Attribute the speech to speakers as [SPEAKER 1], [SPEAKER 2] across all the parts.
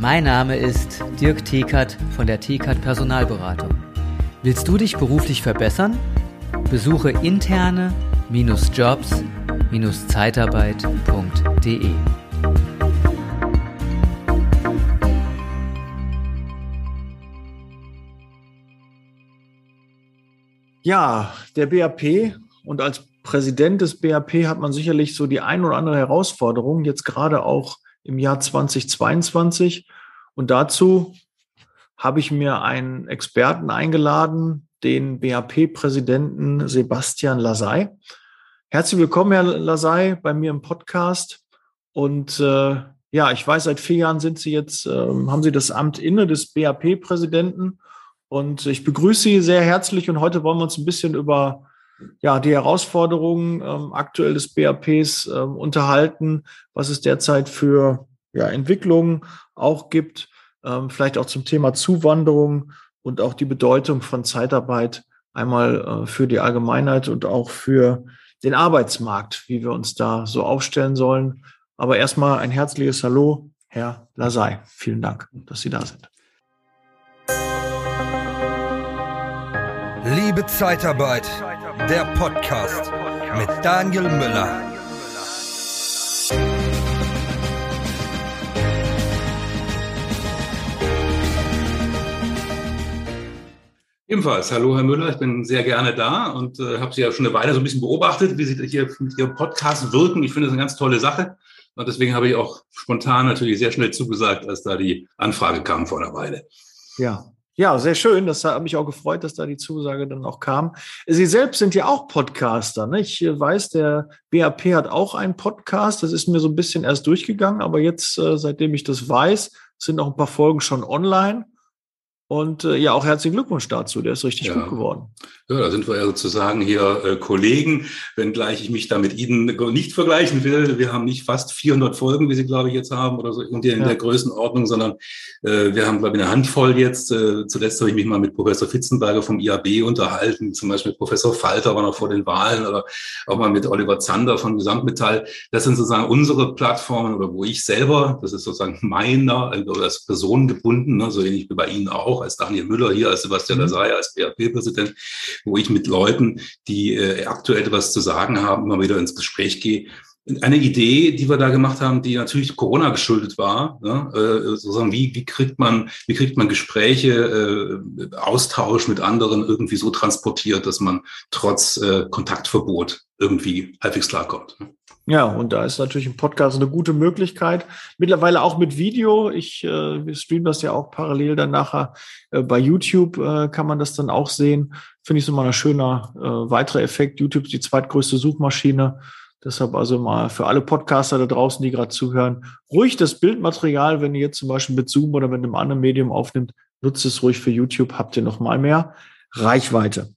[SPEAKER 1] Mein Name ist Dirk Thekert von der Thekert Personalberatung. Willst du dich beruflich verbessern? Besuche interne-jobs-zeitarbeit.de.
[SPEAKER 2] Ja, der BAP und als Präsident des BAP hat man sicherlich so die ein oder andere Herausforderung, jetzt gerade auch im Jahr 2022. Und dazu habe ich mir einen Experten eingeladen, den BAP-Präsidenten Sebastian Lasey. Herzlich willkommen, Herr Lasey, bei mir im Podcast. Und äh, ja, ich weiß, seit vier Jahren sind Sie jetzt, äh, haben Sie das Amt inne des BAP-Präsidenten. Und ich begrüße Sie sehr herzlich. Und heute wollen wir uns ein bisschen über ja, die Herausforderungen ähm, aktuell des BAPs äh, unterhalten, was es derzeit für ja, Entwicklungen auch gibt, ähm, vielleicht auch zum Thema Zuwanderung und auch die Bedeutung von Zeitarbeit einmal äh, für die Allgemeinheit und auch für den Arbeitsmarkt, wie wir uns da so aufstellen sollen. Aber erstmal ein herzliches Hallo, Herr Lasey. Vielen Dank, dass Sie da sind.
[SPEAKER 3] Liebe Zeitarbeit, der Podcast mit Daniel Müller.
[SPEAKER 4] Ebenfalls, hallo Herr Müller, ich bin sehr gerne da und äh, habe Sie ja schon eine Weile so ein bisschen beobachtet, wie Sie hier mit Ihrem Podcast wirken. Ich finde das eine ganz tolle Sache und deswegen habe ich auch spontan natürlich sehr schnell zugesagt, als da die Anfrage kam vor einer Weile.
[SPEAKER 2] Ja, ja, sehr schön. Das hat mich auch gefreut, dass da die Zusage dann auch kam. Sie selbst sind ja auch Podcaster. Ne? Ich weiß, der BAP hat auch einen Podcast. Das ist mir so ein bisschen erst durchgegangen, aber jetzt, äh, seitdem ich das weiß, sind auch ein paar Folgen schon online. Und äh, ja, auch herzlichen Glückwunsch dazu. Der ist richtig ja. gut geworden.
[SPEAKER 4] Ja, da sind wir ja sozusagen hier äh, Kollegen, wenngleich ich mich da mit Ihnen nicht vergleichen will. Wir haben nicht fast 400 Folgen, wie Sie, glaube ich, jetzt haben oder so in der, ja. der Größenordnung, sondern äh, wir haben, glaube ich, eine Handvoll jetzt. Äh, zuletzt habe ich mich mal mit Professor Fitzenberger vom IAB unterhalten, zum Beispiel mit Professor Falter, war noch vor den Wahlen oder auch mal mit Oliver Zander von Gesamtmetall. Das sind sozusagen unsere Plattformen oder wo ich selber, das ist sozusagen meiner, also als Person gebunden, ne, so ähnlich wie bei Ihnen auch, als Daniel Müller hier, als Sebastian mhm. Lasay, als BAP-Präsident, wo ich mit Leuten, die äh, aktuell etwas zu sagen haben, immer wieder ins Gespräch gehe. Eine Idee, die wir da gemacht haben, die natürlich Corona geschuldet war, ne? äh, sozusagen wie, wie kriegt man, wie kriegt man Gespräche, äh, Austausch mit anderen irgendwie so transportiert, dass man trotz äh, Kontaktverbot irgendwie halbwegs klarkommt. Ne?
[SPEAKER 2] Ja, und da ist natürlich ein Podcast eine gute Möglichkeit. Mittlerweile auch mit Video. Ich äh, streame das ja auch parallel dann nachher äh, bei YouTube, äh, kann man das dann auch sehen. Finde ich so mal ein schöner äh, weiterer Effekt. YouTube ist die zweitgrößte Suchmaschine. Deshalb also mal für alle Podcaster da draußen, die gerade zuhören, ruhig das Bildmaterial, wenn ihr jetzt zum Beispiel mit Zoom oder mit einem anderen Medium aufnimmt, nutzt es ruhig für YouTube, habt ihr noch mal mehr Reichweite.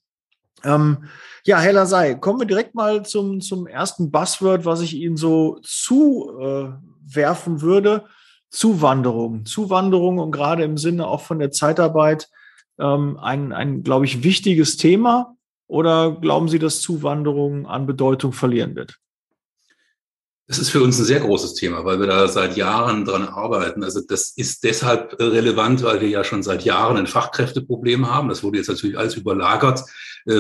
[SPEAKER 2] Ähm, ja, Heller sei, kommen wir direkt mal zum, zum ersten Buzzword, was ich Ihnen so zuwerfen äh, würde. Zuwanderung. Zuwanderung und gerade im Sinne auch von der Zeitarbeit ähm, ein, ein glaube ich, wichtiges Thema. Oder glauben Sie, dass Zuwanderung an Bedeutung verlieren wird?
[SPEAKER 4] Das ist für uns ein sehr großes Thema, weil wir da seit Jahren dran arbeiten. Also das ist deshalb relevant, weil wir ja schon seit Jahren ein Fachkräfteproblem haben. Das wurde jetzt natürlich alles überlagert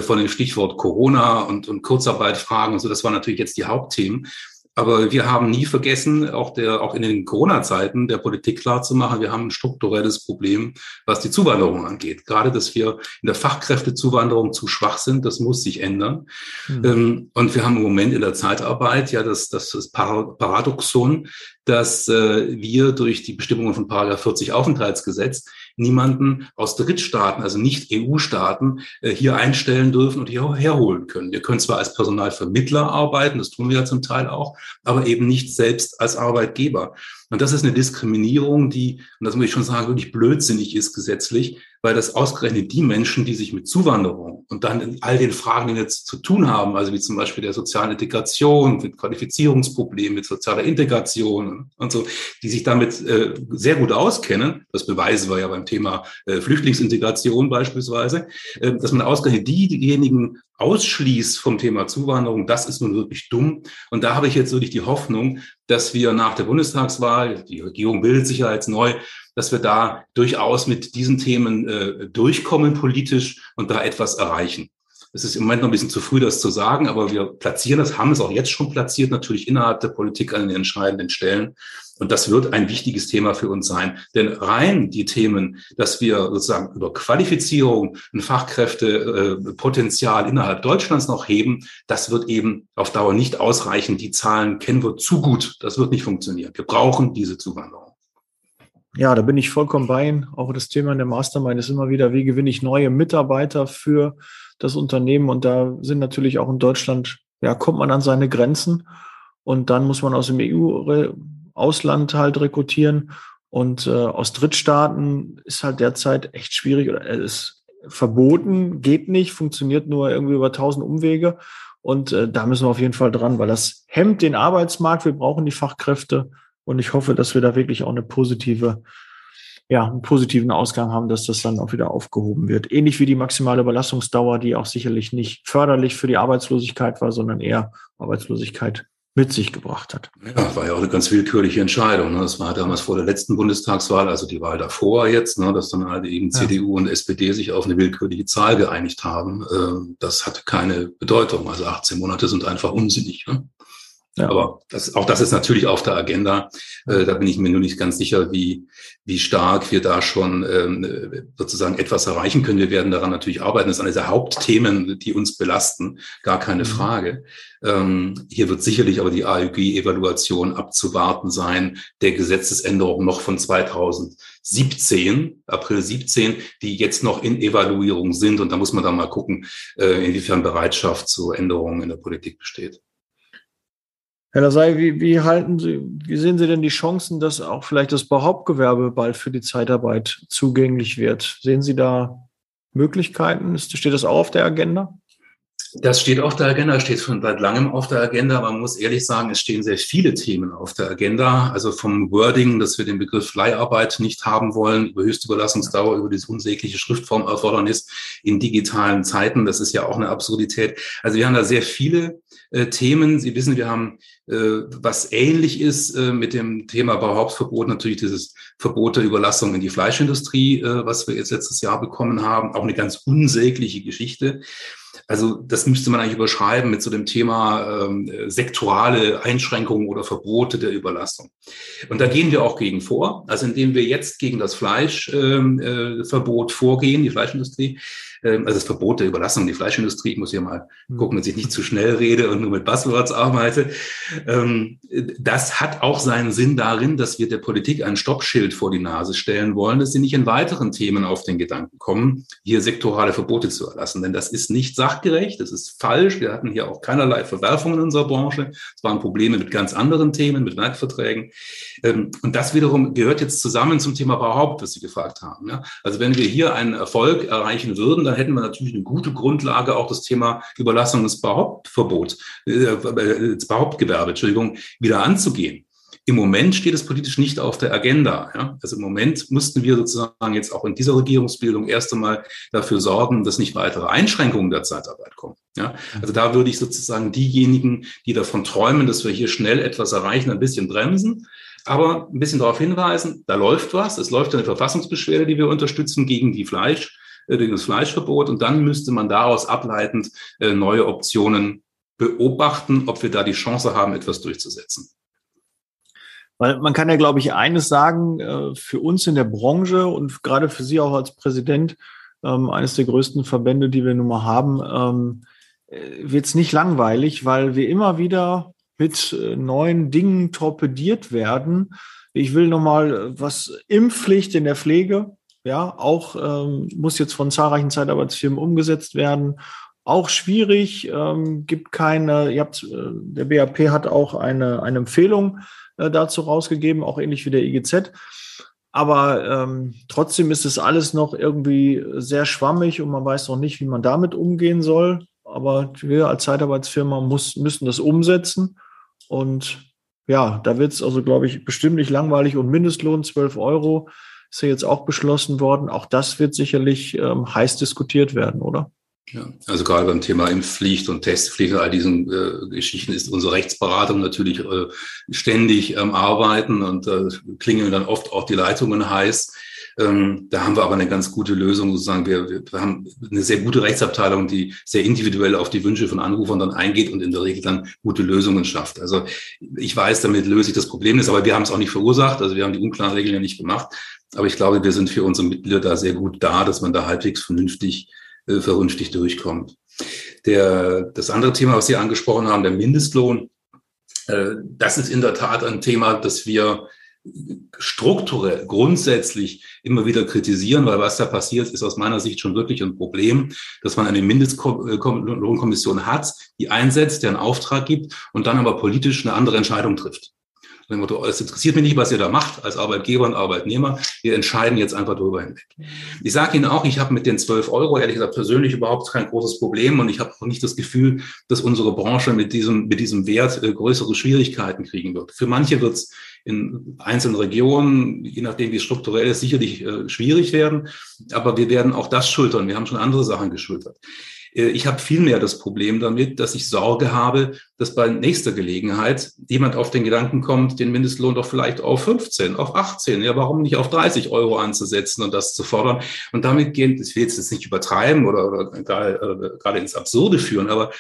[SPEAKER 4] von dem Stichwort Corona und, und Kurzarbeitfragen und so. Das waren natürlich jetzt die Hauptthemen. Aber wir haben nie vergessen, auch der, auch in den Corona-Zeiten der Politik klarzumachen, wir haben ein strukturelles Problem, was die Zuwanderung angeht. Gerade, dass wir in der Fachkräftezuwanderung zu schwach sind, das muss sich ändern. Mhm. Und wir haben im Moment in der Zeitarbeit ja das, das, das Paradoxon, dass äh, wir durch die Bestimmungen von Paragraph 40 Aufenthaltsgesetz niemanden aus Drittstaaten, also nicht EU-Staaten, äh, hier einstellen dürfen und hier herholen können. Wir können zwar als Personalvermittler arbeiten, das tun wir ja zum Teil auch, aber eben nicht selbst als Arbeitgeber. Und das ist eine Diskriminierung, die, und das muss ich schon sagen, wirklich blödsinnig ist gesetzlich, weil das ausgerechnet die Menschen, die sich mit Zuwanderung und dann in all den Fragen, die jetzt zu tun haben, also wie zum Beispiel der sozialen Integration, mit Qualifizierungsproblemen, mit sozialer Integration und so, die sich damit äh, sehr gut auskennen, das beweisen wir ja beim Thema äh, Flüchtlingsintegration beispielsweise, äh, dass man ausgerechnet die, diejenigen ausschließt vom Thema Zuwanderung, das ist nun wirklich dumm. Und da habe ich jetzt wirklich die Hoffnung, dass wir nach der Bundestagswahl, die Regierung bildet sich ja jetzt neu, dass wir da durchaus mit diesen Themen äh, durchkommen politisch und da etwas erreichen. Es ist im Moment noch ein bisschen zu früh, das zu sagen, aber wir platzieren das, haben es auch jetzt schon platziert, natürlich innerhalb der Politik an den entscheidenden Stellen. Und das wird ein wichtiges Thema für uns sein. Denn rein die Themen, dass wir sozusagen über Qualifizierung ein Fachkräftepotenzial innerhalb Deutschlands noch heben, das wird eben auf Dauer nicht ausreichen. Die Zahlen kennen wir zu gut. Das wird nicht funktionieren. Wir brauchen diese Zuwanderung.
[SPEAKER 2] Ja, da bin ich vollkommen bei Ihnen. Auch das Thema in der Mastermind ist immer wieder, wie gewinne ich neue Mitarbeiter für das Unternehmen. Und da sind natürlich auch in Deutschland, ja, kommt man an seine Grenzen. Und dann muss man aus dem EU-Ausland halt rekrutieren. Und äh, aus Drittstaaten ist halt derzeit echt schwierig oder es ist verboten, geht nicht, funktioniert nur irgendwie über tausend Umwege. Und äh, da müssen wir auf jeden Fall dran, weil das hemmt den Arbeitsmarkt. Wir brauchen die Fachkräfte. Und ich hoffe, dass wir da wirklich auch eine positive ja, einen positiven Ausgang haben, dass das dann auch wieder aufgehoben wird. Ähnlich wie die maximale Überlassungsdauer, die auch sicherlich nicht förderlich für die Arbeitslosigkeit war, sondern eher Arbeitslosigkeit mit sich gebracht hat.
[SPEAKER 4] Ja, war ja auch eine ganz willkürliche Entscheidung. Ne? Das war damals vor der letzten Bundestagswahl, also die Wahl davor jetzt, ne? dass dann halt eben ja. CDU und SPD sich auf eine willkürliche Zahl geeinigt haben. Äh, das hatte keine Bedeutung. Also 18 Monate sind einfach unsinnig. Ne? Ja. Aber das, auch das ist natürlich auf der Agenda. Äh, da bin ich mir nur nicht ganz sicher, wie, wie stark wir da schon ähm, sozusagen etwas erreichen können. Wir werden daran natürlich arbeiten. Das ist eines der Hauptthemen, die uns belasten, gar keine mhm. Frage. Ähm, hier wird sicherlich aber die AÜG-Evaluation abzuwarten sein, der Gesetzesänderung noch von 2017, April 17, die jetzt noch in Evaluierung sind. Und da muss man dann mal gucken, äh, inwiefern Bereitschaft zu Änderungen in der Politik besteht.
[SPEAKER 2] Herr Lasey, wie, wie halten Sie, wie sehen Sie denn die Chancen, dass auch vielleicht das Bauhauptgewerbe bald für die Zeitarbeit zugänglich wird? Sehen Sie da Möglichkeiten? Steht das auch auf der Agenda?
[SPEAKER 4] Das steht auf der Agenda, steht schon seit langem auf der Agenda. Man muss ehrlich sagen, es stehen sehr viele Themen auf der Agenda. Also vom Wording, dass wir den Begriff Leiharbeit nicht haben wollen, über Höchstüberlassungsdauer, über dieses unsägliche Schriftformerfordernis in digitalen Zeiten. Das ist ja auch eine Absurdität. Also wir haben da sehr viele äh, Themen. Sie wissen, wir haben, äh, was ähnlich ist äh, mit dem Thema Bauhauptverbot, natürlich dieses Verbot der Überlassung in die Fleischindustrie, äh, was wir jetzt letztes Jahr bekommen haben. Auch eine ganz unsägliche Geschichte. Also das müsste man eigentlich überschreiben mit so dem Thema ähm, sektorale Einschränkungen oder Verbote der Überlastung. Und da gehen wir auch gegen vor. Also indem wir jetzt gegen das Fleischverbot ähm, äh, vorgehen, die Fleischindustrie, also das Verbot der Überlassung, die Fleischindustrie, ich muss hier mal mhm. gucken, dass ich nicht zu schnell rede und nur mit Buzzwords arbeite. Ähm, das hat auch seinen Sinn darin, dass wir der Politik ein Stoppschild vor die Nase stellen wollen, dass sie nicht in weiteren Themen auf den Gedanken kommen, hier sektorale Verbote zu erlassen. Denn das ist nicht sachgerecht, das ist falsch. Wir hatten hier auch keinerlei Verwerfungen in unserer Branche. Es waren Probleme mit ganz anderen Themen, mit Werkverträgen. Ähm, und das wiederum gehört jetzt zusammen zum Thema Bauhaupt, was Sie gefragt haben. Also wenn wir hier einen Erfolg erreichen würden, dann hätten wir natürlich eine gute Grundlage, auch das Thema Überlassung des Behauptverbot, äh, des Behauptgewerbe, Entschuldigung, wieder anzugehen. Im Moment steht es politisch nicht auf der Agenda. Ja? Also im Moment mussten wir sozusagen jetzt auch in dieser Regierungsbildung erst einmal dafür sorgen, dass nicht weitere Einschränkungen der Zeitarbeit kommen. Ja? Also da würde ich sozusagen diejenigen, die davon träumen, dass wir hier schnell etwas erreichen, ein bisschen bremsen. Aber ein bisschen darauf hinweisen, da läuft was. Es läuft eine Verfassungsbeschwerde, die wir unterstützen gegen die Fleisch, äh, gegen das Fleischverbot. Und dann müsste man daraus ableitend äh, neue Optionen beobachten, ob wir da die Chance haben, etwas durchzusetzen.
[SPEAKER 2] Weil man kann ja, glaube ich, eines sagen, äh, für uns in der Branche und gerade für Sie auch als Präsident ähm, eines der größten Verbände, die wir nun mal haben, ähm, wird es nicht langweilig, weil wir immer wieder mit neuen Dingen torpediert werden. Ich will nochmal was Impfpflicht in der Pflege ja, auch ähm, muss jetzt von zahlreichen Zeitarbeitsfirmen umgesetzt werden. Auch schwierig, ähm, gibt keine, ihr habt, äh, der BAP hat auch eine, eine Empfehlung äh, dazu rausgegeben, auch ähnlich wie der IGZ. Aber ähm, trotzdem ist es alles noch irgendwie sehr schwammig und man weiß noch nicht, wie man damit umgehen soll. Aber wir als Zeitarbeitsfirma muss, müssen das umsetzen. Und ja, da wird es also, glaube ich, bestimmt nicht langweilig und Mindestlohn 12 Euro ist ja jetzt auch beschlossen worden. Auch das wird sicherlich ähm, heiß diskutiert werden, oder?
[SPEAKER 4] Ja, also gerade beim Thema Impfpflicht und Testpflicht und all diesen äh, Geschichten ist unsere Rechtsberatung natürlich äh, ständig am Arbeiten und äh, klingen dann oft auch die Leitungen heiß. Ähm, da haben wir aber eine ganz gute Lösung sozusagen. Wir, wir haben eine sehr gute Rechtsabteilung, die sehr individuell auf die Wünsche von Anrufern dann eingeht und in der Regel dann gute Lösungen schafft. Also ich weiß, damit löse ich das Problem nicht, aber wir haben es auch nicht verursacht. Also wir haben die unklaren Regeln ja nicht gemacht. Aber ich glaube, wir sind für unsere Mitglieder da sehr gut da, dass man da halbwegs vernünftig, äh, vernünftig durchkommt. Der, das andere Thema, was Sie angesprochen haben, der Mindestlohn, äh, das ist in der Tat ein Thema, das wir strukturell, grundsätzlich immer wieder kritisieren, weil was da passiert, ist aus meiner Sicht schon wirklich ein Problem, dass man eine Mindestlohnkommission hat, die einsetzt, der einen Auftrag gibt und dann aber politisch eine andere Entscheidung trifft. Dem Motto, es interessiert mich nicht, was ihr da macht als Arbeitgeber und Arbeitnehmer. Wir entscheiden jetzt einfach darüber hinweg. Ich sage Ihnen auch, ich habe mit den 12 Euro ehrlich gesagt persönlich überhaupt kein großes Problem und ich habe auch nicht das Gefühl, dass unsere Branche mit diesem, mit diesem Wert äh, größere Schwierigkeiten kriegen wird. Für manche wird es in einzelnen Regionen, je nachdem wie strukturell ist, sicherlich äh, schwierig werden. Aber wir werden auch das schultern. Wir haben schon andere Sachen geschultert. Äh, ich habe vielmehr das Problem damit, dass ich Sorge habe, dass bei nächster Gelegenheit jemand auf den Gedanken kommt, den Mindestlohn doch vielleicht auf 15, auf 18, ja, warum nicht auf 30 Euro anzusetzen und das zu fordern? Und damit gehen, ich will jetzt nicht übertreiben oder, oder gerade, gerade ins Absurde führen, aber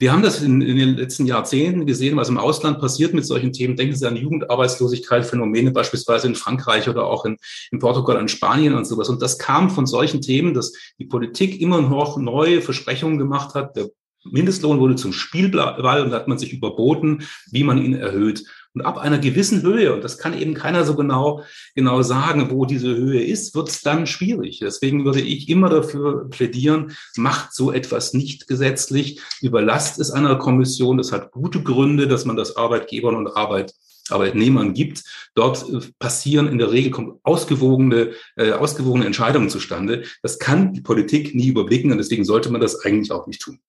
[SPEAKER 4] wir haben das in, in, den letzten Jahrzehnten gesehen, was im Ausland passiert mit solchen Themen. Denken Sie an Jugendarbeitslosigkeit, Phänomene beispielsweise in Frankreich oder auch in, in Portugal, in Spanien und sowas. Und das kam von solchen Themen, dass die Politik immer noch neue Versprechungen gemacht hat. Der Mindestlohn wurde zum Spielball und da hat man sich überboten, wie man ihn erhöht. Und ab einer gewissen Höhe, und das kann eben keiner so genau, genau sagen, wo diese Höhe ist, wird es dann schwierig. Deswegen würde ich immer dafür plädieren, macht so etwas nicht gesetzlich, überlasst es einer Kommission. Das hat gute Gründe, dass man das Arbeitgebern und Arbeit Arbeitnehmern gibt. Dort äh, passieren in der Regel ausgewogene, äh, ausgewogene Entscheidungen zustande. Das kann die Politik nie überblicken und deswegen sollte man das eigentlich auch nicht tun.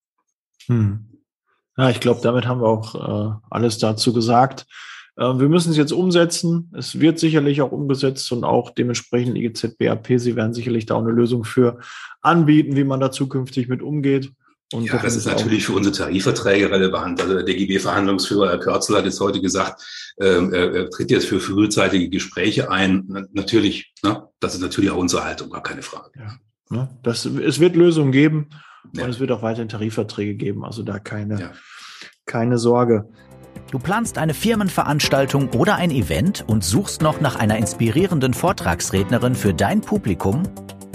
[SPEAKER 2] Hm. Ja, ich glaube, damit haben wir auch äh, alles dazu gesagt. Äh, wir müssen es jetzt umsetzen. Es wird sicherlich auch umgesetzt und auch dementsprechend IGZ BAP. Sie werden sicherlich da auch eine Lösung für anbieten, wie man da zukünftig mit umgeht.
[SPEAKER 4] Und ja, das ist natürlich für unsere Tarifverträge relevant. Also der DGB-Verhandlungsführer, Herr Körzel, hat jetzt heute gesagt, ähm, er, tritt jetzt für frühzeitige Gespräche ein. Natürlich, ne, das ist natürlich auch unsere Haltung, gar keine Frage. Ja,
[SPEAKER 2] ne, das, es wird Lösungen geben ja. und es wird auch weiterhin Tarifverträge geben. Also da keine, ja. keine Sorge.
[SPEAKER 5] Du planst eine Firmenveranstaltung oder ein Event und suchst noch nach einer inspirierenden Vortragsrednerin für dein Publikum?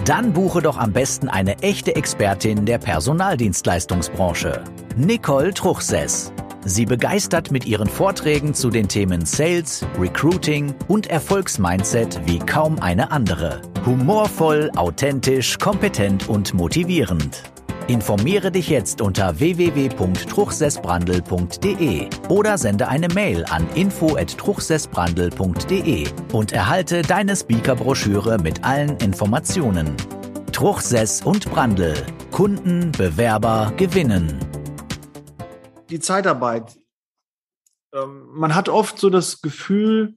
[SPEAKER 5] Dann buche doch am besten eine echte Expertin der Personaldienstleistungsbranche, Nicole Truchsess. Sie begeistert mit ihren Vorträgen zu den Themen Sales, Recruiting und Erfolgsmindset wie kaum eine andere. Humorvoll, authentisch, kompetent und motivierend. Informiere dich jetzt unter www.truchsessbrandel.de oder sende eine Mail an info@truchsessbrandel.de und erhalte deine Speakerbroschüre mit allen Informationen. Truchsess und Brandel. Kunden, Bewerber gewinnen.
[SPEAKER 2] Die Zeitarbeit. Ähm, man hat oft so das Gefühl,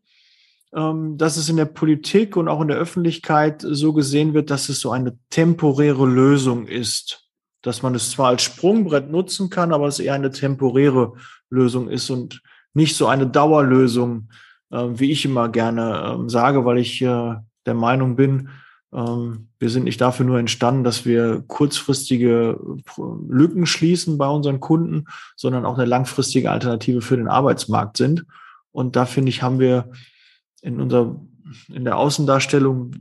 [SPEAKER 2] ähm, dass es in der Politik und auch in der Öffentlichkeit so gesehen wird, dass es so eine temporäre Lösung ist dass man es zwar als Sprungbrett nutzen kann, aber es eher eine temporäre Lösung ist und nicht so eine Dauerlösung, äh, wie ich immer gerne äh, sage, weil ich äh, der Meinung bin, ähm, wir sind nicht dafür nur entstanden, dass wir kurzfristige äh, Lücken schließen bei unseren Kunden, sondern auch eine langfristige Alternative für den Arbeitsmarkt sind. Und da finde ich, haben wir in unserer, in der Außendarstellung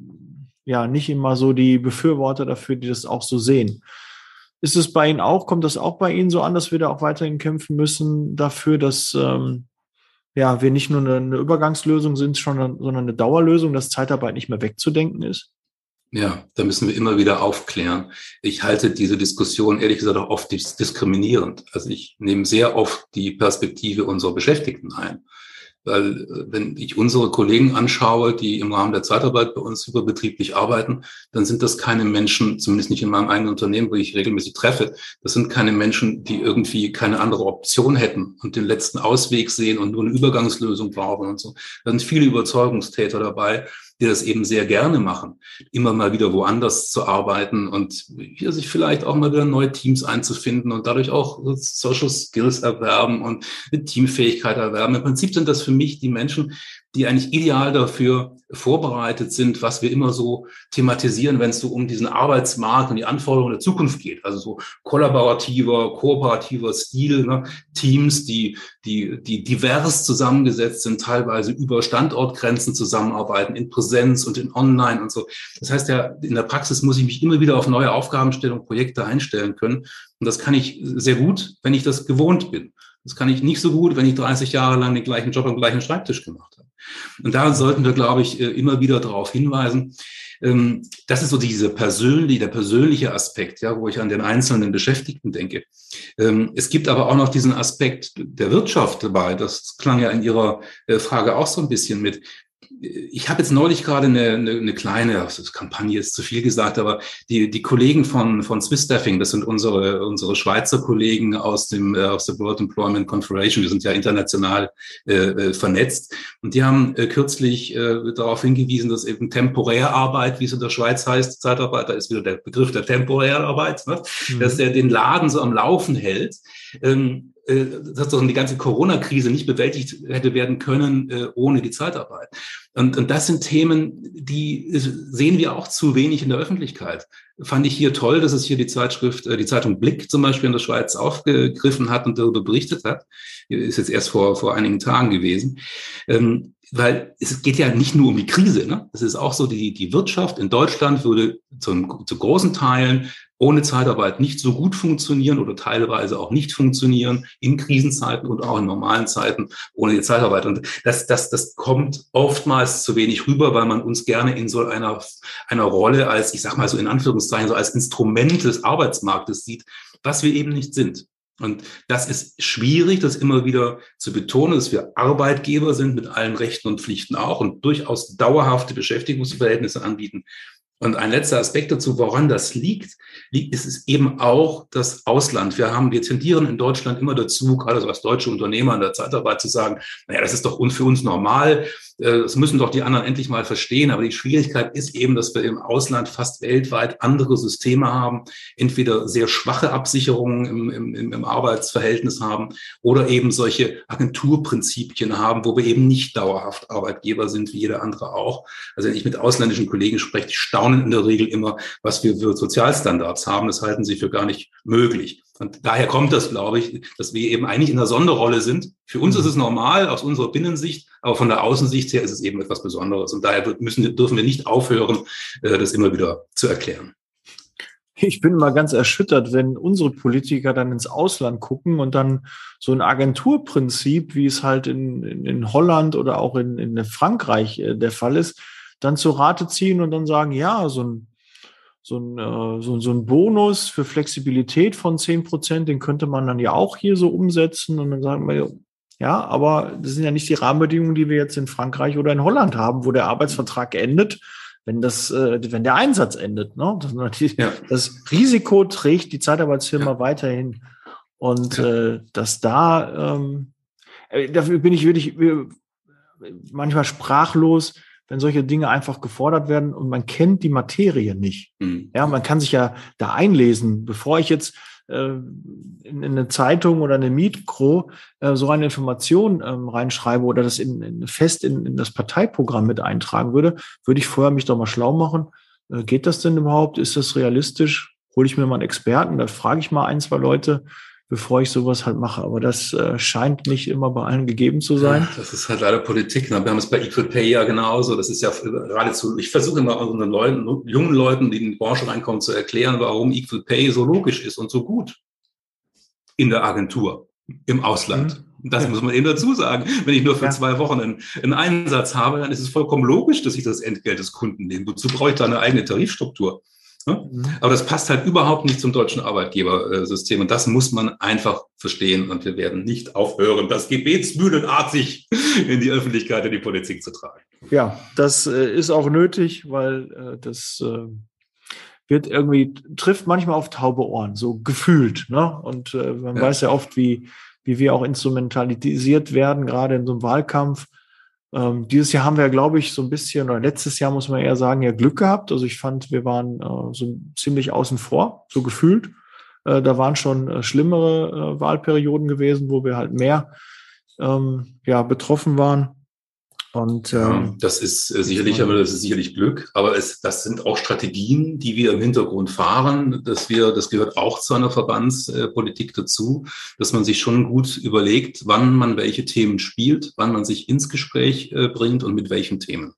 [SPEAKER 2] ja nicht immer so die Befürworter dafür, die das auch so sehen. Ist es bei Ihnen auch, kommt das auch bei Ihnen so an, dass wir da auch weiterhin kämpfen müssen dafür, dass ähm, ja, wir nicht nur eine, Übergangslösung sind, sondern eine Dauerlösung, dass Zeitarbeit nicht mehr wegzudenken ist?
[SPEAKER 4] Ja, da müssen wir immer wieder aufklären. Ich halte diese Diskussion ehrlich gesagt auch oft diskriminierend. Also ich nehme sehr oft die Perspektive unserer Beschäftigten ein. Weil äh, wenn ich unsere Kollegen anschaue, die im Rahmen der Zeitarbeit bei uns überbetrieblich arbeiten, dann sind das keine Menschen, zumindest nicht in meinem eigenen Unternehmen, wo ich regelmäßig treffe, das sind keine Menschen, die irgendwie keine andere Option hätten und den letzten Ausweg sehen und nur eine Übergangslösung brauchen und so. Da sind viele Überzeugungstäter dabei. Die das eben sehr gerne machen, immer mal wieder woanders zu arbeiten und hier sich vielleicht auch mal wieder neue Teams einzufinden und dadurch auch Social Skills erwerben und eine Teamfähigkeit erwerben. Im Prinzip sind das für mich die Menschen, die eigentlich ideal dafür vorbereitet sind, was wir immer so thematisieren, wenn es so um diesen Arbeitsmarkt und die Anforderungen der Zukunft geht. Also so kollaborativer, kooperativer Stil, ne? Teams, die, die, die divers zusammengesetzt sind, teilweise über Standortgrenzen zusammenarbeiten, in Präsenz und in Online und so. Das heißt ja, in der Praxis muss ich mich immer wieder auf neue Aufgabenstellungen, Projekte einstellen können. Und das kann ich sehr gut, wenn ich das gewohnt bin. Das kann ich nicht so gut, wenn ich 30 Jahre lang den gleichen Job am gleichen Schreibtisch gemacht habe. Und da sollten wir, glaube ich, äh, immer wieder darauf hinweisen. Ähm, das ist so diese persönliche, der persönliche Aspekt, ja, wo ich an den einzelnen Beschäftigten denke. Ähm, es gibt aber auch noch diesen Aspekt der Wirtschaft dabei. Das klang ja in Ihrer äh, Frage auch so ein bisschen mit ich habe jetzt neulich gerade eine, eine, eine kleine also Kampagne ist zu viel gesagt, aber die, die Kollegen von, von Swiss Staffing, das sind unsere, unsere Schweizer Kollegen aus dem äh, aus der World Employment Confederation, wir sind ja international äh, äh, vernetzt und die haben äh, kürzlich äh, darauf hingewiesen, dass eben Temporärarbeit, wie es in der Schweiz heißt, Zeitarbeit, da ist wieder der Begriff der Temporärarbeit, ne? Mhm. dass der den Laden so am Laufen hält. Ähm, äh, dass die ganze Corona-Krise nicht bewältigt hätte werden können äh, ohne die Zeitarbeit. Und, und das sind Themen, die sehen wir auch zu wenig in der Öffentlichkeit. Fand ich hier toll, dass es hier die Zeitschrift, äh, die Zeitung Blick zum Beispiel in der Schweiz aufgegriffen hat und darüber berichtet hat. Ist jetzt erst vor, vor einigen Tagen gewesen. Ähm, weil es geht ja nicht nur um die Krise. Ne? Es ist auch so, die, die Wirtschaft in Deutschland würde zum, zu großen Teilen ohne Zeitarbeit nicht so gut funktionieren oder teilweise auch nicht funktionieren in Krisenzeiten und auch in normalen Zeiten ohne die Zeitarbeit. Und das, das, das kommt oftmals zu wenig rüber, weil man uns gerne in so einer, einer Rolle als, ich sag mal so in Anführungszeichen, so als Instrument des Arbeitsmarktes sieht, was wir eben nicht sind. Und das ist schwierig, das immer wieder zu betonen, dass wir Arbeitgeber sind mit allen Rechten und Pflichten auch und durchaus dauerhafte Beschäftigungsverhältnisse anbieten. Und ein letzter Aspekt dazu, woran das liegt, liegt ist es eben auch das Ausland. Wir haben, wir tendieren in Deutschland immer dazu, gerade so als deutsche Unternehmer in der Zeitarbeit zu sagen, naja, das ist doch für uns normal. Äh, das müssen doch die anderen endlich mal verstehen. Aber die Schwierigkeit ist eben, dass wir im Ausland fast weltweit andere Systeme haben, entweder sehr schwache Absicherungen im, im, im Arbeitsverhältnis haben oder eben solche Agenturprinzipien haben, wo wir eben nicht dauerhaft Arbeitgeber sind, wie jeder andere auch. Also wenn ich mit ausländischen Kollegen spreche, die staunen in der Regel immer, was wir für Sozialstandards haben. Das halten sie für gar nicht möglich. Und daher kommt das, glaube ich, dass wir eben eigentlich in einer Sonderrolle sind. Für uns ist es normal aus unserer Binnensicht, aber von der Außensicht her ist es eben etwas Besonderes. Und daher müssen, dürfen wir nicht aufhören, äh, das immer wieder zu erklären.
[SPEAKER 2] Ich bin mal ganz erschüttert, wenn unsere Politiker dann ins Ausland gucken und dann so ein Agenturprinzip, wie es halt in, in, in Holland oder auch in, in Frankreich äh, der Fall ist, dann zu Rate ziehen und dann sagen, ja, so ein so ein, äh, so, so ein Bonus für Flexibilität von zehn Prozent, den könnte man dann ja auch hier so umsetzen und dann sagen wir, ja, aber das sind ja nicht die Rahmenbedingungen, die wir jetzt in Frankreich oder in Holland haben, wo der Arbeitsvertrag endet, wenn das, äh, wenn der Einsatz endet. Ne? Das, ja. das Risiko trägt die Zeitarbeitsfirma ja. weiterhin. Und ja. äh, dass da, ähm, äh, dafür bin ich wirklich manchmal sprachlos, wenn solche Dinge einfach gefordert werden und man kennt die Materie nicht. Mhm. Ja, man kann sich ja da einlesen, bevor ich jetzt äh, in, in eine Zeitung oder eine Mikro äh, so eine Information ähm, reinschreibe oder das in, in fest in, in das Parteiprogramm mit eintragen würde, würde ich vorher mich doch mal schlau machen. Äh, geht das denn überhaupt? Ist das realistisch? Hole ich mir mal einen Experten, da frage ich mal ein, zwei Leute, bevor ich sowas halt mache. Aber das äh, scheint nicht immer bei allen gegeben zu sein.
[SPEAKER 4] Ja, das ist halt leider Politik. Ne? Wir haben es bei Equal Pay ja genauso. Das ist ja geradezu, ich versuche immer unseren Leuten, jungen Leuten, die in die Branche reinkommen, zu erklären, warum Equal Pay so logisch ist und so gut in der Agentur, im Ausland. Mhm. Das ja. muss man eben dazu sagen. Wenn ich nur für ja. zwei Wochen einen, einen, Einsatz habe, dann ist es vollkommen logisch, dass ich das Entgelt des Kunden nehme. Wozu brauche ich da eine eigene Tarifstruktur? Ne? Mhm. Aber das passt halt überhaupt nicht zum deutschen Arbeitgebersystem. Und das muss man einfach verstehen. Und wir werden nicht aufhören, das gebetsmühlenartig in die Öffentlichkeit, in die Politik zu tragen.
[SPEAKER 2] Ja, das äh, ist auch nötig, weil äh, das äh, wird irgendwie, trifft manchmal auf taube Ohren, so gefühlt. Ne? Und man ja. weiß ja oft, wie, wie wir auch instrumentalisiert werden, gerade in so einem Wahlkampf Ähm, dieses Jahr haben wir, glaube ich, so ein bisschen, oder letztes Jahr muss man eher sagen, ja Glück gehabt. Also ich fand, wir waren äh, so ziemlich außen vor, so gefühlt. Äh, da waren schon äh, schlimmere äh, Wahlperioden gewesen, wo wir halt mehr ähm, ja, betroffen waren.
[SPEAKER 4] Und, ähm, das ist äh, sicherlich, aber das ist sicherlich Glück, aber es, das sind auch Strategien, die wir im Hintergrund fahren, dass wir, das gehört auch zu einer Verbandspolitik dazu, dass man sich schon gut überlegt, wann man welche Themen spielt, wann man sich ins Gespräch äh, bringt und mit welchen Themen.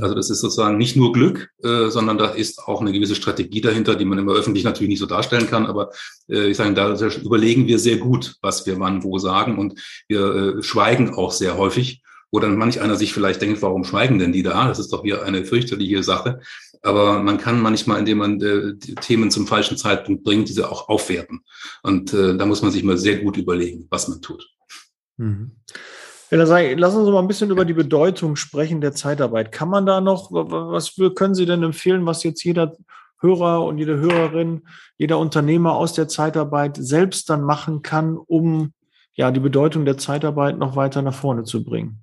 [SPEAKER 4] Also das ist sozusagen nicht nur Glück, äh, sondern da ist auch eine gewisse Strategie dahinter, die man immer öffentlich natürlich nicht so darstellen kann. Aber äh, ich sage, da überlegen wir sehr gut, was wir wann wo sagen und wir äh, schweigen auch sehr häufig wo dann manch einer sich vielleicht denkt, warum schweigen denn die da? Das ist doch hier eine fürchterliche Sache. Aber man kann manchmal, indem man äh, Themen zum falschen Zeitpunkt bringt, diese auch aufwerten. Und äh, da muss man sich mal sehr gut überlegen, was man tut.
[SPEAKER 2] Mhm. Lass uns mal ein bisschen über die Bedeutung sprechen der Zeitarbeit. Kann man da noch, was können Sie denn empfehlen, was jetzt jeder Hörer und jede Hörerin, jeder Unternehmer aus der Zeitarbeit selbst dann machen kann, um ja die Bedeutung der Zeitarbeit noch weiter nach vorne zu bringen?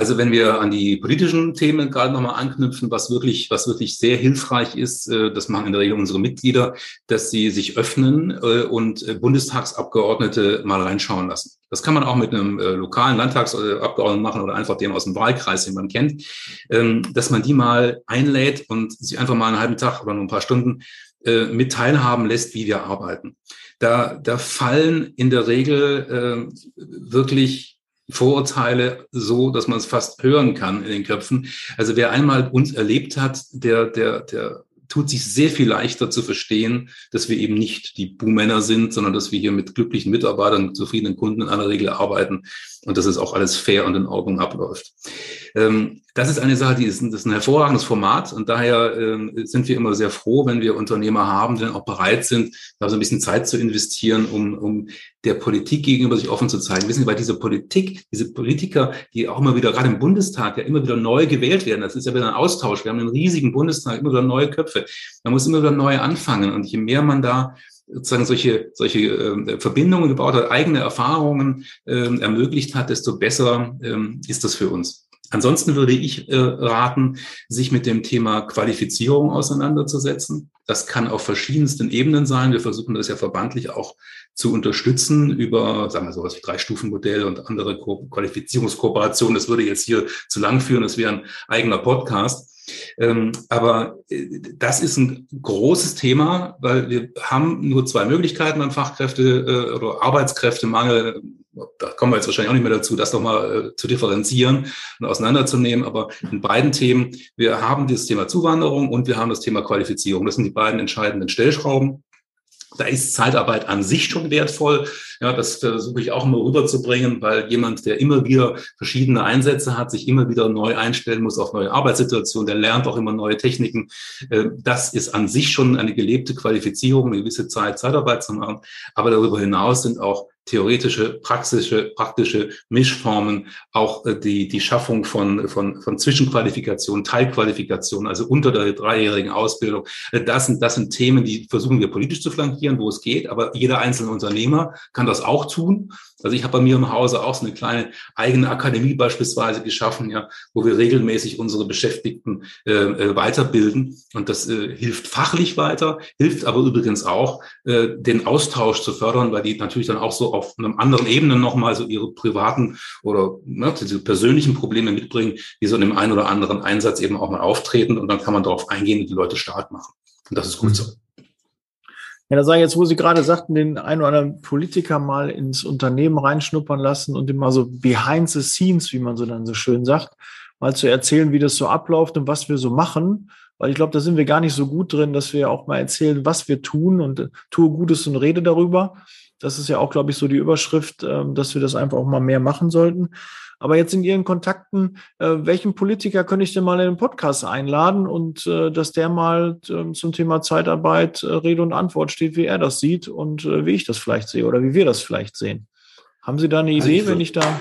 [SPEAKER 4] Also wenn wir an die politischen Themen gerade nochmal anknüpfen, was wirklich, was wirklich sehr hilfreich ist, äh, das machen in der Regel unsere Mitglieder, dass sie sich öffnen äh, und äh, Bundestagsabgeordnete mal reinschauen lassen. Das kann man auch mit einem lokalen Landtagsabgeordneten machen oder einfach dem aus dem Wahlkreis, den man kennt, ähm, dass man die mal einlädt und sie einfach mal einen halben Tag oder nur ein paar Stunden mit teilhaben lässt, wie wir arbeiten. Da, da fallen in der Regel wirklich Vorurteile so, dass man es fast hören kann in den Köpfen. Also wer einmal uns erlebt hat, der, der, der tut sich sehr viel leichter zu verstehen, dass wir eben nicht die Buhmänner sind, sondern dass wir hier mit glücklichen Mitarbeitern, zufriedenen Kunden in aller Regel arbeiten und dass es auch alles fair und in Ordnung abläuft. Ähm, das ist eine Sache, die ist, das ist ein hervorragendes Format und daher ähm, sind wir immer sehr froh, wenn wir Unternehmer haben, die dann auch bereit sind, da so ein bisschen Zeit zu investieren, um, um der Politik gegenüber sich offen zu zeigen. Wissen Sie, bei dieser Politik, diese Politiker, die auch immer wieder, gerade im Bundestag, ja immer wieder neu gewählt werden, das ist ja wieder ein Austausch. Wir haben einen riesigen Bundestag, immer wieder neue Köpfe. Man muss immer wieder neu anfangen und je mehr man da sozusagen solche, solche äh, Verbindungen gebaut hat, eigene Erfahrungen äh, ermöglicht hat, desto besser ähm, ist das für uns. Ansonsten würde ich äh, raten, sich mit dem Thema Qualifizierung auseinanderzusetzen. Das kann auf verschiedensten Ebenen sein. Wir versuchen das ja verbandlich auch zu unterstützen über, sagen wir sowas wie Drei-Stufen-Modell und andere Ko Qualifizierungskooperationen. Das würde jetzt hier zu lang führen. Das wäre ein eigener Podcast. Ähm, aber äh, das ist ein großes Thema, weil wir haben nur zwei Möglichkeiten an Fachkräfte äh, oder Arbeitskräftemangel da kommen wir jetzt wahrscheinlich auch nicht mehr dazu, das nochmal äh, zu differenzieren und auseinanderzunehmen. Aber in beiden Themen, wir haben das Thema Zuwanderung und wir haben das Thema Qualifizierung. Das sind die beiden entscheidenden Stellschrauben. Da ist Zeitarbeit an sich schon wertvoll. Ja, das versuche ich auch immer rüberzubringen, weil jemand, der immer wieder verschiedene Einsätze hat, sich immer wieder neu einstellen muss auf neue Arbeitssituationen, der lernt auch immer neue Techniken. Äh, das ist an sich schon eine gelebte Qualifizierung, eine gewisse Zeit Zeitarbeit zu machen. Aber darüber hinaus sind auch theoretische, praxische, praktische Mischformen, auch äh, die, die Schaffung von, von, von Zwischenqualifikation, Teilqualifikation, also unter der dreijährigen Ausbildung. Äh, das sind, das sind Themen, die versuchen wir politisch zu flankieren, wo es geht, aber jeder einzelne Unternehmer kann das auch tun. Also ich habe bei mir im Hause auch so eine kleine eigene Akademie beispielsweise geschaffen, ja, wo wir regelmäßig unsere Beschäftigten äh, äh, weiterbilden. Und das äh, hilft fachlich weiter, hilft aber übrigens auch, äh, den Austausch zu fördern, weil die natürlich dann auch so auf einer anderen Ebene nochmal so ihre privaten oder ne, diese persönlichen Probleme mitbringen, die so in dem einen oder anderen Einsatz eben auch mal auftreten. Und dann kann man darauf eingehen und die Leute stark machen. Und das ist gut so.
[SPEAKER 2] Ja, da sage ich jetzt, wo Sie gerade sagten, den einen oder anderen Politiker mal ins Unternehmen reinschnuppern lassen und ihm mal so behind the scenes, wie man so dann so schön sagt, mal zu erzählen, wie das so abläuft und was wir so machen. Weil ich glaube, da sind wir gar nicht so gut drin, dass wir auch mal erzählen, was wir tun und tue Gutes und rede darüber. Das ist ja auch, glaube ich, so die Überschrift, äh, dass wir das einfach auch mal mehr machen sollten. Aber jetzt in Ihren Kontakten, äh, welchen Politiker könnte ich denn mal in den Podcast einladen und äh, dass der mal äh, zum Thema Zeitarbeit äh, Rede und Antwort steht, wie er das sieht und wie ich das vielleicht sehe oder wie wir das vielleicht sehen. Haben Sie da eine also Idee, ich wenn ich da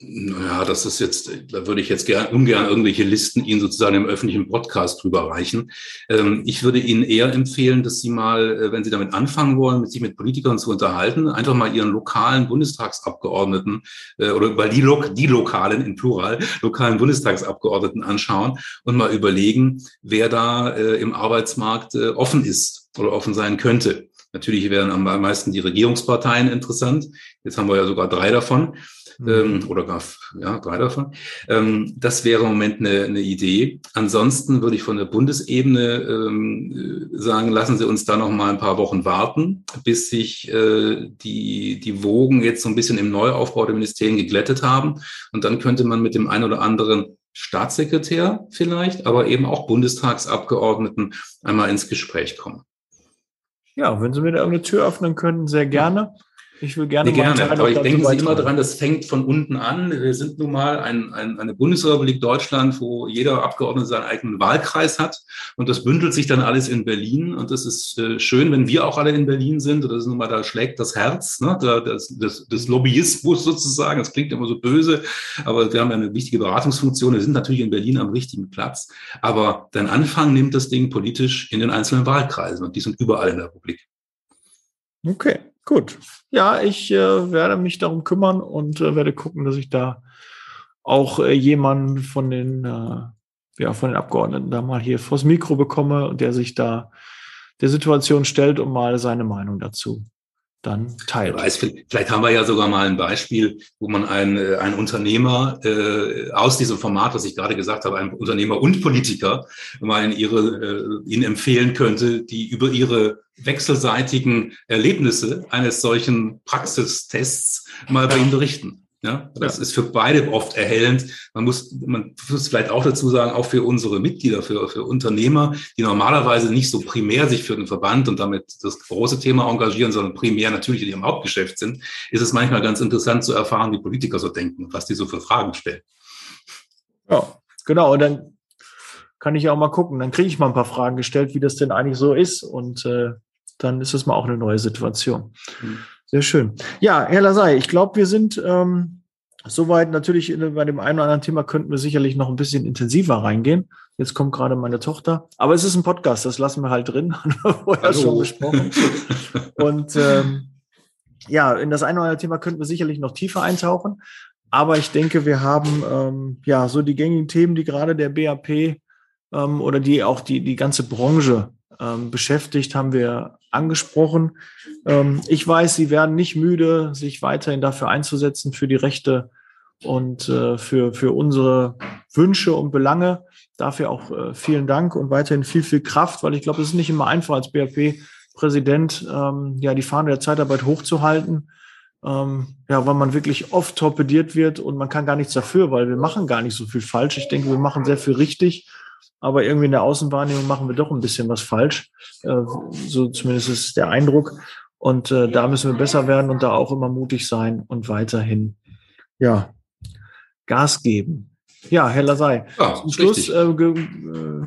[SPEAKER 4] Naja, das ist jetzt, da würde ich jetzt gern, ungern irgendwelche Listen Ihnen sozusagen im öffentlichen Podcast drüber reichen. Ähm, ich würde Ihnen eher empfehlen, dass Sie mal, äh, wenn Sie damit anfangen wollen, sich mit Politikern zu unterhalten, einfach mal Ihren lokalen Bundestagsabgeordneten äh, oder weil die, Lo die lokalen in Plural, lokalen Bundestagsabgeordneten anschauen und mal überlegen, wer da äh, im Arbeitsmarkt äh, offen ist oder offen sein könnte. Natürlich wären am meisten die Regierungsparteien interessant. Jetzt haben wir ja sogar drei davon ähm, mhm. oder gar ja, drei davon. Ähm, das wäre im Moment eine, eine Idee. Ansonsten würde ich von der Bundesebene ähm, sagen, lassen Sie uns da noch mal ein paar Wochen warten, bis sich äh, die, die Wogen jetzt so ein bisschen im Neuaufbau der Ministerien geglättet haben. Und dann könnte man mit dem einen oder anderen Staatssekretär vielleicht, aber eben auch Bundestagsabgeordneten einmal ins Gespräch kommen.
[SPEAKER 2] Ja, wenn Sie mir da irgendeine Tür öffnen können, sehr gerne. Ich will gerne.
[SPEAKER 4] Nee, gerne. Aber ich denke Sie immer dran, das fängt von unten an. Wir sind nun mal ein, ein, eine Bundesrepublik Deutschland, wo jeder Abgeordnete seinen eigenen Wahlkreis hat. Und das bündelt sich dann alles in Berlin. Und das ist äh, schön, wenn wir auch alle in Berlin sind. Das ist nun mal, da schlägt das Herz ne? da, das, das, des Lobbyismus sozusagen. Das klingt immer so böse. Aber wir haben ja eine wichtige Beratungsfunktion. Wir sind natürlich in Berlin am richtigen Platz. Aber dein Anfang nimmt das Ding politisch in den einzelnen Wahlkreisen. Und die sind überall in der Republik.
[SPEAKER 2] Okay. Gut. Ja, ich äh, werde mich darum kümmern und äh, werde gucken, dass ich da auch äh, jemanden von den, äh, ja, von den Abgeordneten da mal hier vors Mikro bekomme und der sich da der Situation stellt und mal seine Meinung dazu dann teilt.
[SPEAKER 4] Weiß, vielleicht haben wir ja sogar mal ein Beispiel, wo man einen, äh, einen Unternehmer äh, aus diesem Format, was ich gerade gesagt habe, einen Unternehmer und Politiker mal in ihre, äh, ihn empfehlen könnte, die über ihre wechselseitigen Erlebnisse eines solchen Praxistests mal bei ihm berichten. Ja, das ja. ist für beide oft erhellend. Man muss, man muss vielleicht auch dazu sagen, auch für unsere Mitglieder, für, für Unternehmer, die normalerweise nicht so primär sich für den Verband und damit das große Thema engagieren, sondern primär natürlich in ihrem Hauptgeschäft sind, ist es manchmal ganz interessant zu erfahren, wie Politiker so denken, was die so für Fragen stellen.
[SPEAKER 2] Ja, genau. Und dann kann ich auch mal gucken. Dann kriege ich mal ein paar Fragen gestellt, wie das denn eigentlich so ist. Und äh, dann ist es mal auch eine neue Situation. Mhm. Sehr schön. Ja, Herr Lasey, ich glaube, wir sind ähm, soweit natürlich in, bei dem einen oder anderen Thema könnten wir sicherlich noch ein bisschen intensiver reingehen. Jetzt kommt gerade meine Tochter. Aber es ist ein Podcast, das lassen wir halt drin, haben wir vorher Hallo. schon besprochen. Und ähm, ja, in das eine oder andere Thema könnten wir sicherlich noch tiefer eintauchen. Aber ich denke, wir haben ähm, ja so die gängigen Themen, die gerade der BAP ähm, oder die auch die, die ganze Branche ähm, beschäftigt, haben wir angesprochen. Ähm, ich weiß, Sie werden nicht müde, sich weiterhin dafür einzusetzen, für die Rechte und äh, für, für unsere Wünsche und Belange. Dafür auch äh, vielen Dank und weiterhin viel, viel Kraft, weil ich glaube, es ist nicht immer einfach als BRP-Präsident, ähm, ja, die Fahne der Zeitarbeit hochzuhalten. Ähm, ja, weil man wirklich oft torpediert wird und man kann gar nichts dafür, weil wir machen gar nicht so viel falsch. Ich denke, wir machen sehr viel richtig aber irgendwie in der Außenwahrnehmung machen wir doch ein bisschen was falsch. Äh, so zumindest ist der Eindruck. Und äh, da müssen wir besser werden und da auch immer mutig sein und weiterhin, ja, Gas geben. Ja, Herr Lasey, ja, zum Schluss äh, ge, äh,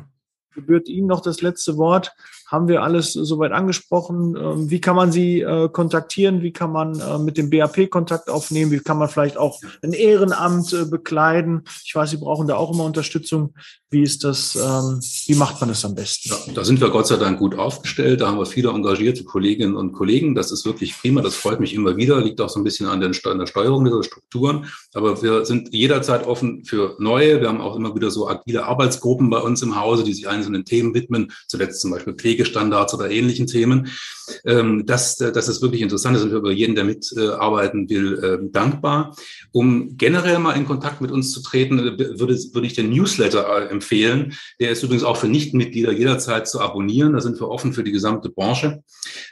[SPEAKER 2] gebührt Ihnen noch das letzte Wort haben wir alles soweit angesprochen. Ähm, wie kann man Sie äh, kontaktieren? Wie kann man mit dem BAP Kontakt aufnehmen? Wie kann man vielleicht auch ein Ehrenamt bekleiden? Ich weiß, Sie brauchen da auch immer Unterstützung. Wie ist das? Ähm, wie macht man das am besten?
[SPEAKER 4] Ja, da sind wir Gott sei Dank gut aufgestellt. Da haben wir viele engagierte Kolleginnen und Kollegen. Das ist wirklich prima. Das freut mich immer wieder. Liegt auch so ein bisschen an, den, an der Steuerung dieser Strukturen. Aber wir sind jederzeit offen für neue. Wir haben auch immer wieder so agile Arbeitsgruppen bei uns im Hause, die sich einzelnen Themen widmen. Zuletzt zum Beispiel Pflege Pflegestandards oder ähnlichen Themen. Ähm, das, äh, das ist wirklich interessant. Da sind wir über jeden, der mitarbeiten will, ähm, dankbar. Um generell mal in Kontakt mit uns zu treten, äh, würde, würde ich den Newsletter äh, empfehlen. Der ist übrigens auch für Nichtmitglieder jederzeit zu abonnieren. Da sind wir offen für die gesamte Branche.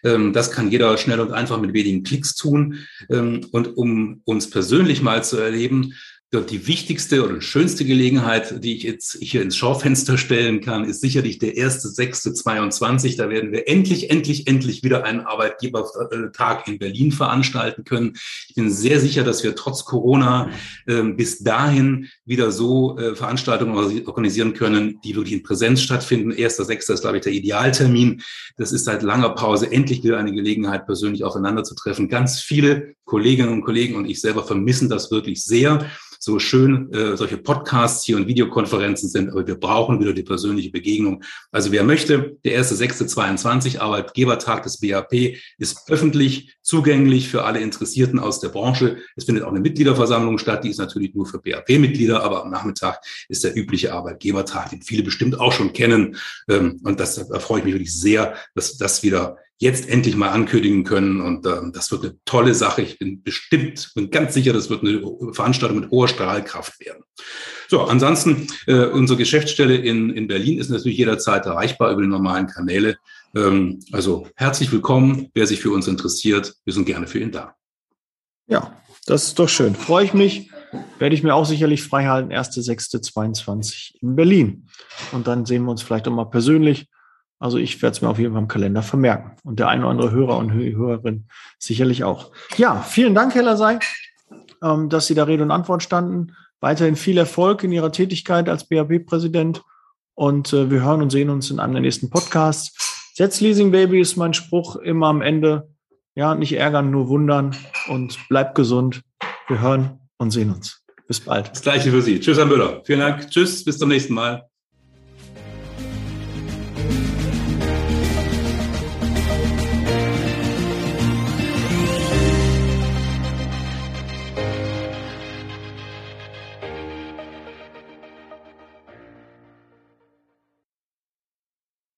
[SPEAKER 4] Ähm, das kann jeder schnell und einfach mit wenigen Klicks tun. Und um uns persönlich mal zu erleben, die wichtigste oder schönste Gelegenheit, die ich jetzt hier ins Schaufenster stellen kann, ist sicherlich der erste sechste 22. Da werden wir endlich, endlich, endlich wieder einen Arbeitgebertag in Berlin veranstalten können. Ich bin sehr sicher, dass wir trotz Corona äh, bis dahin wieder so äh, Veranstaltungen organisieren können, die wirklich in Präsenz stattfinden. Erster sechster ist, glaube ich, der Idealtermin. Das ist seit langer Pause endlich wieder eine Gelegenheit, persönlich aufeinander zu treffen. Ganz viele Kolleginnen und Kollegen und ich selber vermissen das wirklich sehr so schön äh, solche Podcasts hier und Videokonferenzen sind, aber wir brauchen wieder die persönliche Begegnung. Also wer möchte, der erste 6.22 Arbeitgebertag des BAP ist öffentlich zugänglich für alle Interessierten aus der Branche. Es findet auch eine Mitgliederversammlung statt, die ist natürlich nur für BAP-Mitglieder, aber am Nachmittag ist der übliche Arbeitgebertag, den viele bestimmt auch schon kennen. Ähm, und das, da freue ich mich wirklich sehr, dass das wieder jetzt endlich mal ankündigen können. Und äh, das wird eine tolle Sache. Ich bin bestimmt, bin ganz sicher, das wird eine Veranstaltung mit hoher Strahlkraft werden. So, ansonsten, äh, unsere Geschäftsstelle in, in Berlin ist natürlich jederzeit erreichbar über die normalen Kanäle. Ähm, also herzlich willkommen, wer sich für uns interessiert. Wir sind gerne für ihn da.
[SPEAKER 2] Ja, das ist doch schön. Freue ich mich. Werde ich mir auch sicherlich frei halten. 1.6.22 in Berlin. Und dann sehen wir uns vielleicht auch mal persönlich also ich werde es mir auf jeden Fall im Kalender vermerken. Und der eine oder andere Hörer und Hörerin sicherlich auch. Ja, vielen Dank, Herr Lasey, ähm, dass Sie da Rede und Antwort standen. Weiterhin viel Erfolg in Ihrer Tätigkeit als BAB-Präsident. Und äh, wir hören und sehen uns in einem der nächsten Podcasts. Setz Leasing Baby ist mein Spruch immer am Ende. Ja, nicht ärgern, nur wundern und bleibt gesund. Wir hören und sehen uns. Bis bald.
[SPEAKER 4] Das gleiche für Sie. Tschüss, Herr Müller. Vielen Dank. Tschüss, bis zum nächsten Mal.